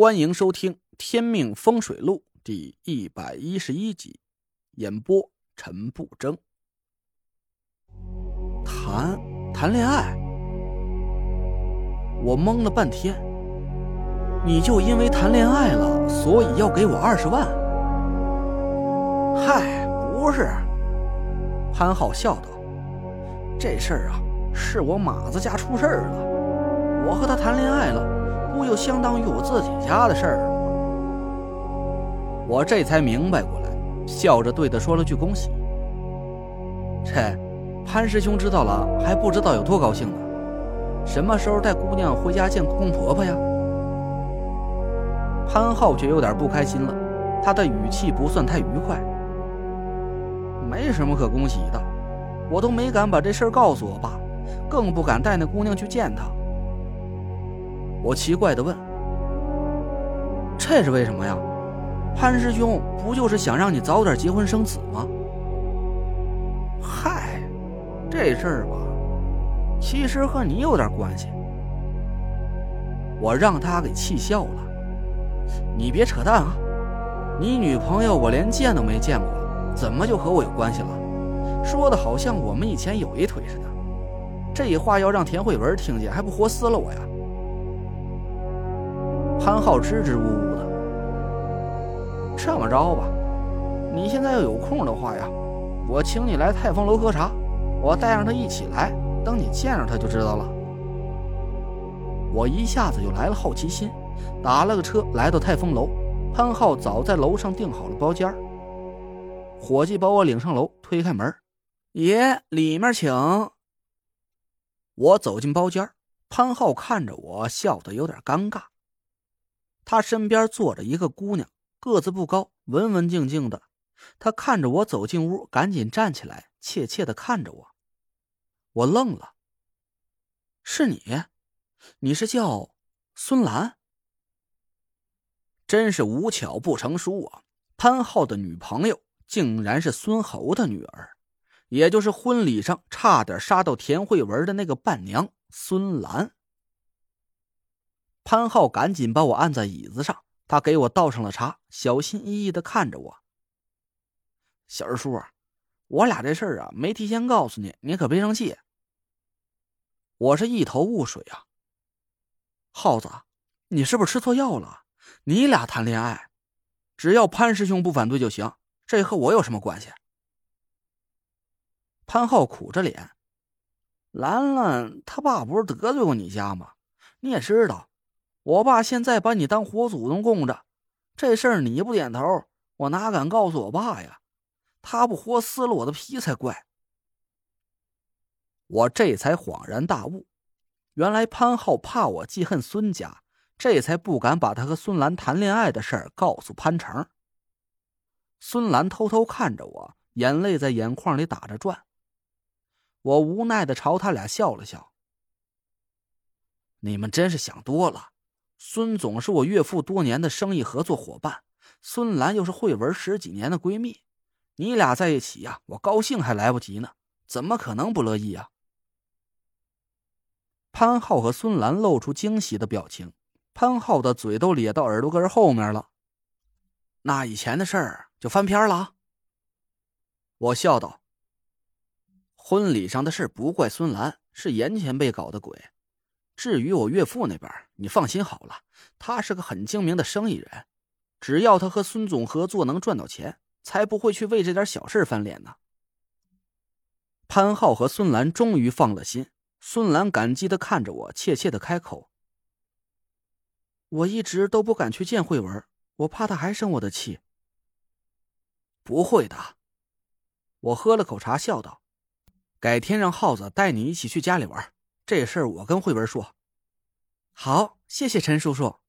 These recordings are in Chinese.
欢迎收听《天命风水录》第一百一十一集，演播陈不争。谈谈恋爱，我懵了半天。你就因为谈恋爱了，所以要给我二十万？嗨，不是。潘浩笑道：“这事儿啊，是我马子家出事儿了，我和他谈恋爱了。”不就相当于我自己家的事儿吗？我这才明白过来，笑着对他说了句恭喜。这潘师兄知道了还不知道有多高兴呢。什么时候带姑娘回家见公公婆婆呀？潘浩却有点不开心了，他的语气不算太愉快。没什么可恭喜的，我都没敢把这事儿告诉我爸，更不敢带那姑娘去见他。我奇怪的问：“这是为什么呀？潘师兄不就是想让你早点结婚生子吗？”嗨，这事儿吧，其实和你有点关系。我让他给气笑了。你别扯淡啊！你女朋友我连见都没见过，怎么就和我有关系了？说的好像我们以前有一腿似的。这话要让田慧文听见，还不活撕了我呀？潘浩支支吾吾的，这么着吧，你现在要有空的话呀，我请你来泰丰楼喝茶，我带上他一起来，等你见着他就知道了。我一下子就来了好奇心，打了个车来到泰丰楼，潘浩早在楼上订好了包间伙计把我领上楼，推开门，爷里面请。我走进包间潘浩看着我，笑得有点尴尬。他身边坐着一个姑娘，个子不高，文文静静的。他看着我走进屋，赶紧站起来，怯怯的看着我。我愣了。是你？你是叫孙兰？真是无巧不成书啊！潘浩的女朋友竟然是孙侯的女儿，也就是婚礼上差点杀到田慧文的那个伴娘孙兰。潘浩赶紧把我按在椅子上，他给我倒上了茶，小心翼翼的看着我。小二叔，我俩这事儿啊，没提前告诉你，你可别生气。我是一头雾水啊。耗子，你是不是吃错药了？你俩谈恋爱，只要潘师兄不反对就行，这和我有什么关系？潘浩苦着脸，兰兰他爸不是得罪过你家吗？你也知道。我爸现在把你当活祖宗供着，这事儿你不点头，我哪敢告诉我爸呀？他不活撕了我的皮才怪！我这才恍然大悟，原来潘浩怕我记恨孙家，这才不敢把他和孙兰谈恋爱的事儿告诉潘成。孙兰偷偷看着我，眼泪在眼眶里打着转。我无奈的朝他俩笑了笑：“你们真是想多了。”孙总是我岳父多年的生意合作伙伴，孙兰又是慧文十几年的闺蜜，你俩在一起呀，我高兴还来不及呢，怎么可能不乐意啊？潘浩和孙兰露出惊喜的表情，潘浩的嘴都咧到耳朵根后面了。那以前的事儿就翻篇了。我笑道：“婚礼上的事不怪孙兰，是严前辈搞的鬼。”至于我岳父那边，你放心好了，他是个很精明的生意人，只要他和孙总合作能赚到钱，才不会去为这点小事翻脸呢。潘浩和孙兰终于放了心，孙兰感激的看着我，怯怯的开口：“我一直都不敢去见慧文，我怕他还生我的气。”不会的，我喝了口茶，笑道：“改天让耗子带你一起去家里玩。”这事儿我跟慧文说，好，谢谢陈叔叔。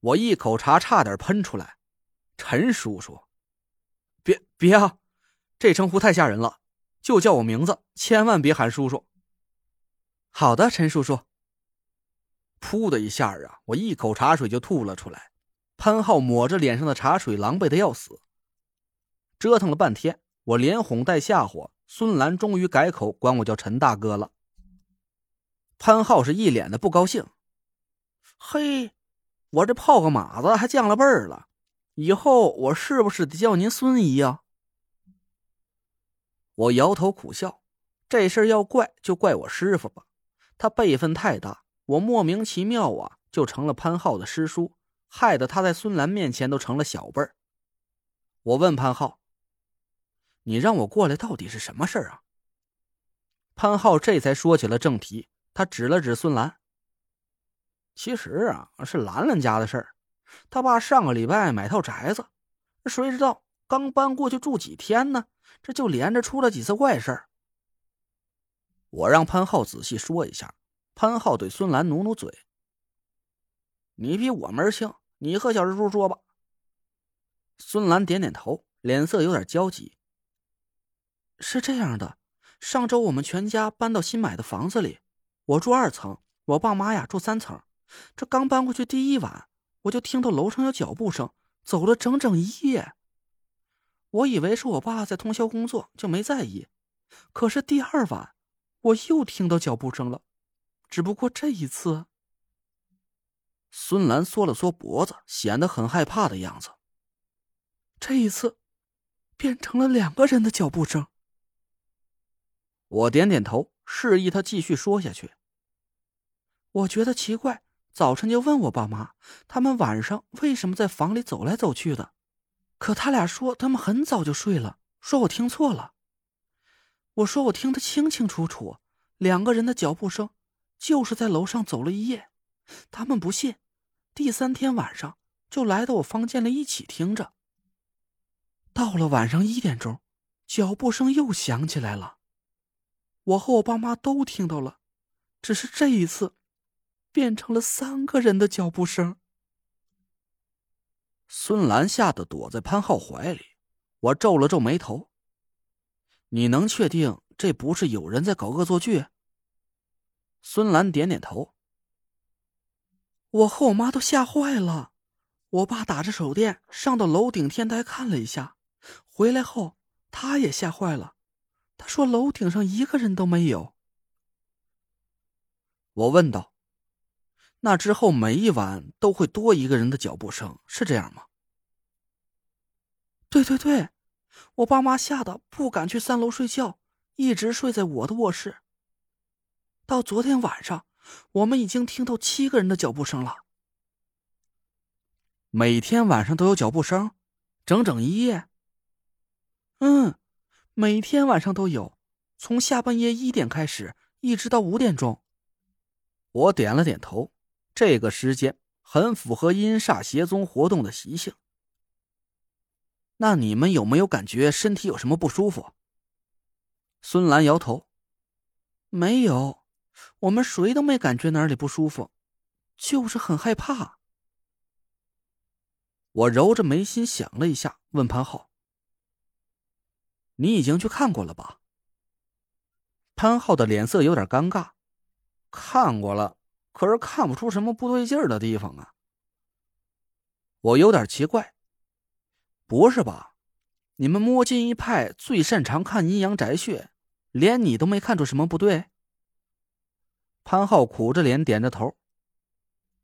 我一口茶差点喷出来，陈叔叔，别别啊，这称呼太吓人了，就叫我名字，千万别喊叔叔。好的，陈叔叔。噗的一下啊，我一口茶水就吐了出来，潘浩抹着脸上的茶水，狼狈的要死。折腾了半天，我连哄带吓唬，孙兰终于改口管我叫陈大哥了。潘浩是一脸的不高兴。嘿，我这泡个马子还降了辈儿了，以后我是不是得叫您孙姨呀？我摇头苦笑，这事儿要怪就怪我师傅吧，他辈分太大，我莫名其妙啊就成了潘浩的师叔，害得他在孙兰面前都成了小辈儿。我问潘浩：“你让我过来到底是什么事儿啊？”潘浩这才说起了正题，他指了指孙兰：“其实啊，是兰兰家的事儿，他爸上个礼拜买套宅子，谁知道刚搬过去住几天呢？”这就连着出了几次怪事儿。我让潘浩仔细说一下。潘浩对孙兰努努嘴：“你比我门清，你和小蜘蛛说吧。”孙兰点点头，脸色有点焦急。是这样的，上周我们全家搬到新买的房子里，我住二层，我爸妈呀住三层。这刚搬过去第一晚，我就听到楼上有脚步声，走了整整一夜。我以为是我爸在通宵工作，就没在意。可是第二晚，我又听到脚步声了，只不过这一次，孙兰缩了缩脖子，显得很害怕的样子。这一次，变成了两个人的脚步声。我点点头，示意他继续说下去。我觉得奇怪，早晨就问我爸妈，他们晚上为什么在房里走来走去的。可他俩说他们很早就睡了，说我听错了。我说我听得清清楚楚，两个人的脚步声就是在楼上走了一夜。他们不信，第三天晚上就来到我房间里一起听着。到了晚上一点钟，脚步声又响起来了，我和我爸妈都听到了，只是这一次，变成了三个人的脚步声。孙兰吓得躲在潘浩怀里，我皱了皱眉头。你能确定这不是有人在搞恶作剧？孙兰点点头。我和我妈都吓坏了，我爸打着手电上到楼顶天台看了一下，回来后他也吓坏了，他说楼顶上一个人都没有。我问道。那之后每一晚都会多一个人的脚步声，是这样吗？对对对，我爸妈吓得不敢去三楼睡觉，一直睡在我的卧室。到昨天晚上，我们已经听到七个人的脚步声了。每天晚上都有脚步声，整整一夜。嗯，每天晚上都有，从下半夜一点开始，一直到五点钟。我点了点头。这个时间很符合阴煞邪宗活动的习性。那你们有没有感觉身体有什么不舒服？孙兰摇头，没有，我们谁都没感觉哪里不舒服，就是很害怕。我揉着眉心想了一下，问潘浩：“你已经去看过了吧？”潘浩的脸色有点尴尬，看过了。可是看不出什么不对劲儿的地方啊！我有点奇怪，不是吧？你们摸金一派最擅长看阴阳宅穴，连你都没看出什么不对？潘浩苦着脸点着头。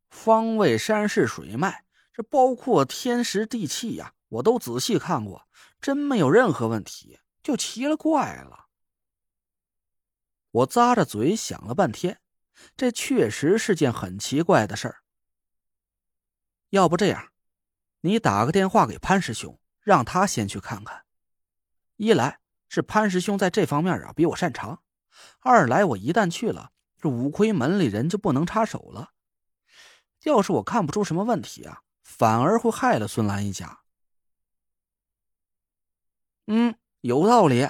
方位、山势、水脉，这包括天时地气呀，我都仔细看过，真没有任何问题，就奇了怪了。我咂着嘴想了半天。这确实是件很奇怪的事儿。要不这样，你打个电话给潘师兄，让他先去看看。一来是潘师兄在这方面啊比我擅长，二来我一旦去了，这五魁门里人就不能插手了。要是我看不出什么问题啊，反而会害了孙兰一家。嗯，有道理。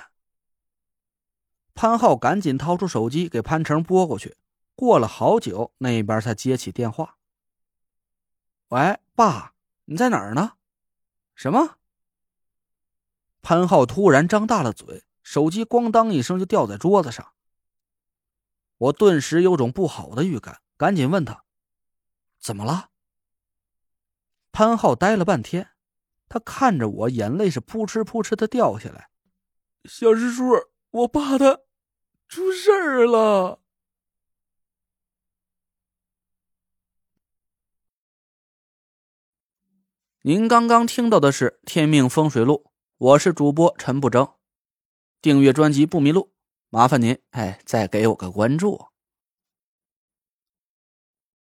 潘浩赶紧掏出手机给潘成拨过去。过了好久，那边才接起电话。喂，爸，你在哪儿呢？什么？潘浩突然张大了嘴，手机咣当一声就掉在桌子上。我顿时有种不好的预感，赶紧问他：“怎么了？”潘浩呆了半天，他看着我，眼泪是扑哧扑哧的掉下来。小师叔，我爸他出事儿了。您刚刚听到的是《天命风水录》，我是主播陈不争。订阅专辑不迷路，麻烦您哎，再给我个关注。